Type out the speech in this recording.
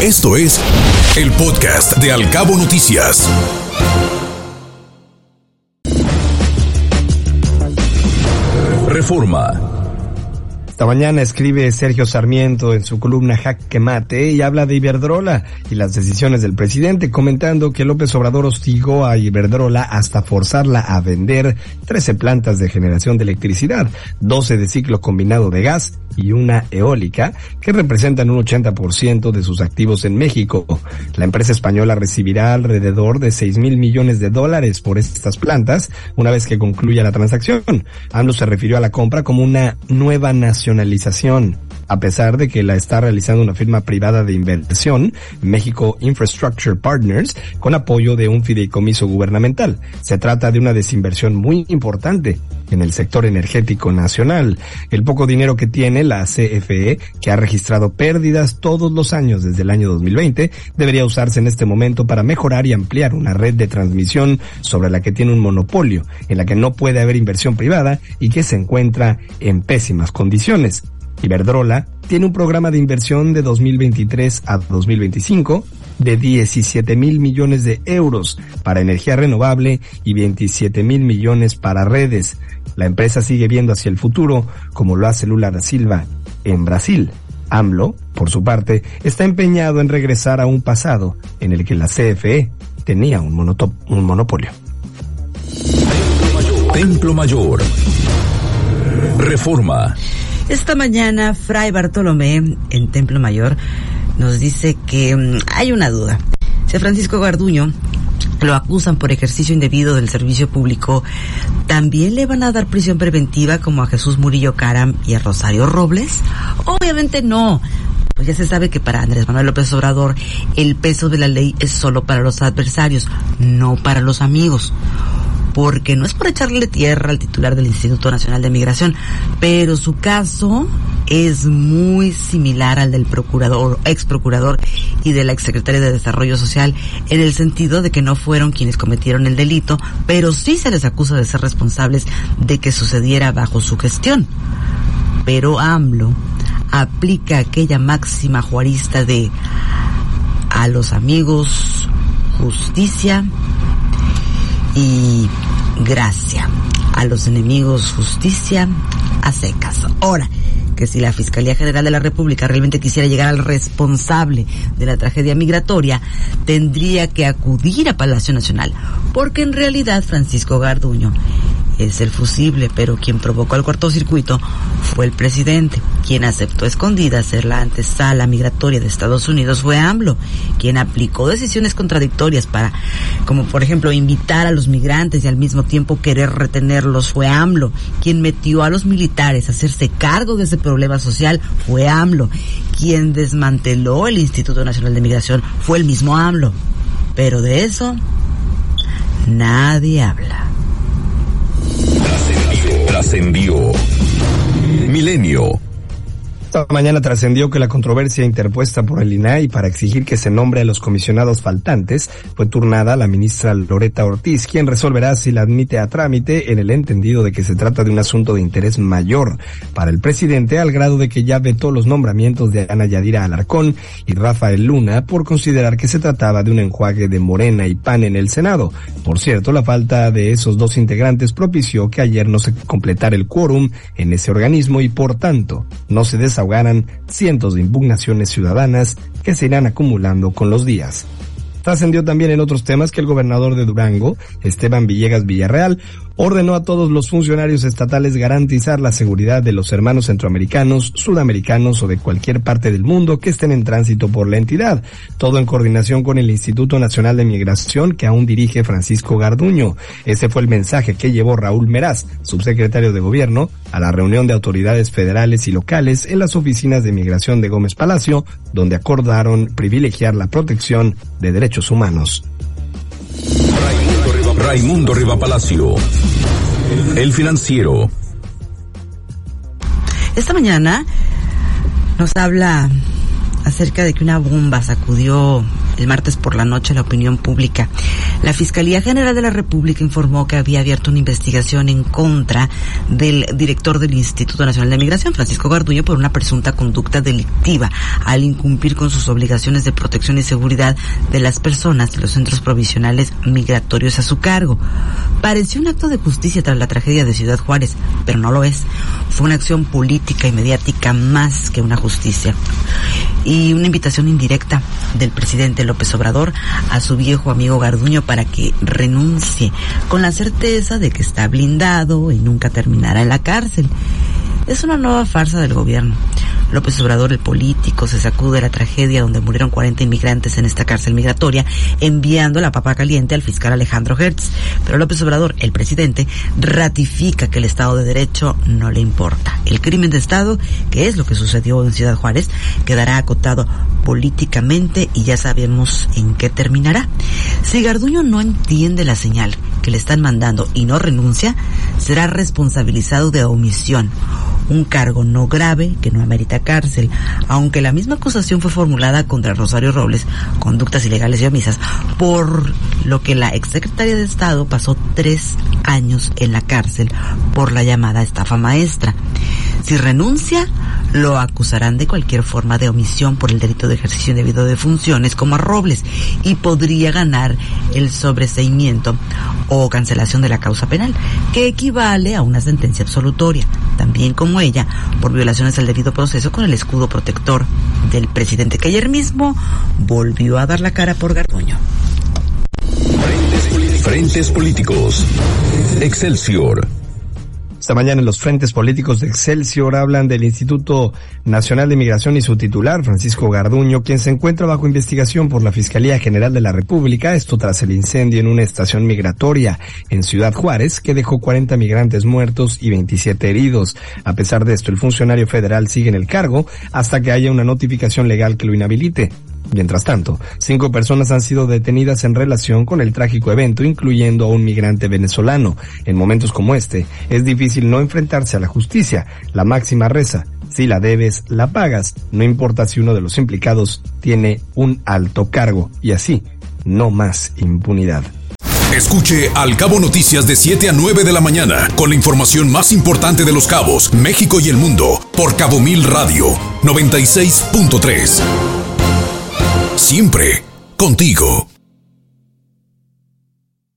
Esto es el podcast de Alcabo Noticias. Reforma. Esta mañana escribe Sergio Sarmiento en su columna Jaque Mate y habla de Iberdrola y las decisiones del presidente, comentando que López Obrador hostigó a Iberdrola hasta forzarla a vender 13 plantas de generación de electricidad, 12 de ciclo combinado de gas y una eólica, que representan un 80% de sus activos en México. La empresa española recibirá alrededor de 6 mil millones de dólares por estas plantas una vez que concluya la transacción. AMLO se refirió a la compra como una nueva nacionalización a pesar de que la está realizando una firma privada de inversión, México Infrastructure Partners, con apoyo de un fideicomiso gubernamental. Se trata de una desinversión muy importante en el sector energético nacional. El poco dinero que tiene la CFE, que ha registrado pérdidas todos los años desde el año 2020, debería usarse en este momento para mejorar y ampliar una red de transmisión sobre la que tiene un monopolio, en la que no puede haber inversión privada y que se encuentra en pésimas condiciones. Iberdrola tiene un programa de inversión de 2023 a 2025 de 17 mil millones de euros para energía renovable y 27 mil millones para redes. La empresa sigue viendo hacia el futuro, como lo hace Lula da Silva en Brasil. AMLO, por su parte, está empeñado en regresar a un pasado en el que la CFE tenía un, un monopolio. Templo Mayor. Reforma. Esta mañana, Fray Bartolomé, en Templo Mayor, nos dice que mm, hay una duda. Si Francisco Garduño lo acusan por ejercicio indebido del servicio público, ¿también le van a dar prisión preventiva como a Jesús Murillo Caram y a Rosario Robles? Obviamente no. Pues ya se sabe que para Andrés Manuel López Obrador el peso de la ley es solo para los adversarios, no para los amigos porque no es por echarle tierra al titular del Instituto Nacional de Migración, pero su caso es muy similar al del procurador, ex procurador y de la ex secretaria de Desarrollo Social, en el sentido de que no fueron quienes cometieron el delito, pero sí se les acusa de ser responsables de que sucediera bajo su gestión. Pero AMLO aplica aquella máxima juarista de a los amigos justicia y gracia. A los enemigos justicia a secas. Ahora, que si la Fiscalía General de la República realmente quisiera llegar al responsable de la tragedia migratoria, tendría que acudir a Palacio Nacional, porque en realidad Francisco Garduño es el fusible, pero quien provocó el cortocircuito fue el presidente. Quien aceptó escondida ser la antesala migratoria de Estados Unidos fue AMLO, quien aplicó decisiones contradictorias para, como por ejemplo, invitar a los migrantes y al mismo tiempo querer retenerlos fue AMLO. Quien metió a los militares a hacerse cargo de ese problema social fue AMLO. Quien desmanteló el Instituto Nacional de Migración fue el mismo AMLO. Pero de eso nadie habla. Trascendió. Milenio esta mañana trascendió que la controversia interpuesta por el INAI para exigir que se nombre a los comisionados faltantes fue turnada a la ministra Loreta Ortiz, quien resolverá si la admite a trámite en el entendido de que se trata de un asunto de interés mayor para el presidente al grado de que ya vetó los nombramientos de Ana Yadira Alarcón y Rafael Luna por considerar que se trataba de un enjuague de Morena y PAN en el Senado. Por cierto, la falta de esos dos integrantes propició que ayer no se completara el quórum en ese organismo y por tanto no se des ahogaran cientos de impugnaciones ciudadanas que se irán acumulando con los días. Trascendió también en otros temas que el gobernador de Durango, Esteban Villegas Villarreal, ordenó a todos los funcionarios estatales garantizar la seguridad de los hermanos centroamericanos, sudamericanos o de cualquier parte del mundo que estén en tránsito por la entidad, todo en coordinación con el Instituto Nacional de Migración que aún dirige Francisco Garduño. Ese fue el mensaje que llevó Raúl Meraz, subsecretario de Gobierno, a la reunión de autoridades federales y locales en las oficinas de migración de Gómez Palacio, donde acordaron privilegiar la protección de derechos humanos. Raimundo Riva Palacio. El financiero. Esta mañana nos habla acerca de que una bomba sacudió el martes por la noche la opinión pública. La Fiscalía General de la República informó que había abierto una investigación en contra del director del Instituto Nacional de Migración, Francisco Garduño, por una presunta conducta delictiva al incumplir con sus obligaciones de protección y seguridad de las personas de los centros provisionales migratorios a su cargo. Pareció un acto de justicia tras la tragedia de Ciudad Juárez, pero no lo es. Fue una acción política y mediática más que una justicia. Y una invitación indirecta del presidente López Obrador a su viejo amigo Garduño para que renuncie, con la certeza de que está blindado y nunca terminará en la cárcel. Es una nueva farsa del gobierno. López Obrador, el político, se sacude la tragedia donde murieron 40 inmigrantes en esta cárcel migratoria, enviando la papa caliente al fiscal Alejandro Hertz. Pero López Obrador, el presidente, ratifica que el Estado de Derecho no le importa. El crimen de Estado, que es lo que sucedió en Ciudad Juárez, quedará acotado políticamente y ya sabemos en qué terminará. Si Garduño no entiende la señal que le están mandando y no renuncia, será responsabilizado de omisión un cargo no grave que no amerita cárcel, aunque la misma acusación fue formulada contra Rosario Robles, conductas ilegales y omisas, por lo que la exsecretaria de Estado pasó tres años en la cárcel por la llamada estafa maestra. Si renuncia, lo acusarán de cualquier forma de omisión por el delito de ejercicio indebido de funciones como a Robles y podría ganar el sobreseimiento o cancelación de la causa penal, que equivale a una sentencia absolutoria, también como ella, por violaciones al debido proceso con el escudo protector del presidente que ayer mismo volvió a dar la cara por Garduño. Frentes políticos. Excelsior. Esta mañana en los frentes políticos de Excelsior hablan del Instituto Nacional de Migración y su titular, Francisco Garduño, quien se encuentra bajo investigación por la Fiscalía General de la República, esto tras el incendio en una estación migratoria en Ciudad Juárez, que dejó 40 migrantes muertos y 27 heridos. A pesar de esto, el funcionario federal sigue en el cargo hasta que haya una notificación legal que lo inhabilite. Mientras tanto, cinco personas han sido detenidas en relación con el trágico evento, incluyendo a un migrante venezolano. En momentos como este, es difícil no enfrentarse a la justicia. La máxima reza, si la debes, la pagas, no importa si uno de los implicados tiene un alto cargo. Y así, no más impunidad. Escuche Al Cabo Noticias de 7 a 9 de la mañana con la información más importante de los cabos, México y el mundo por Cabo Mil Radio 96.3 siempre contigo.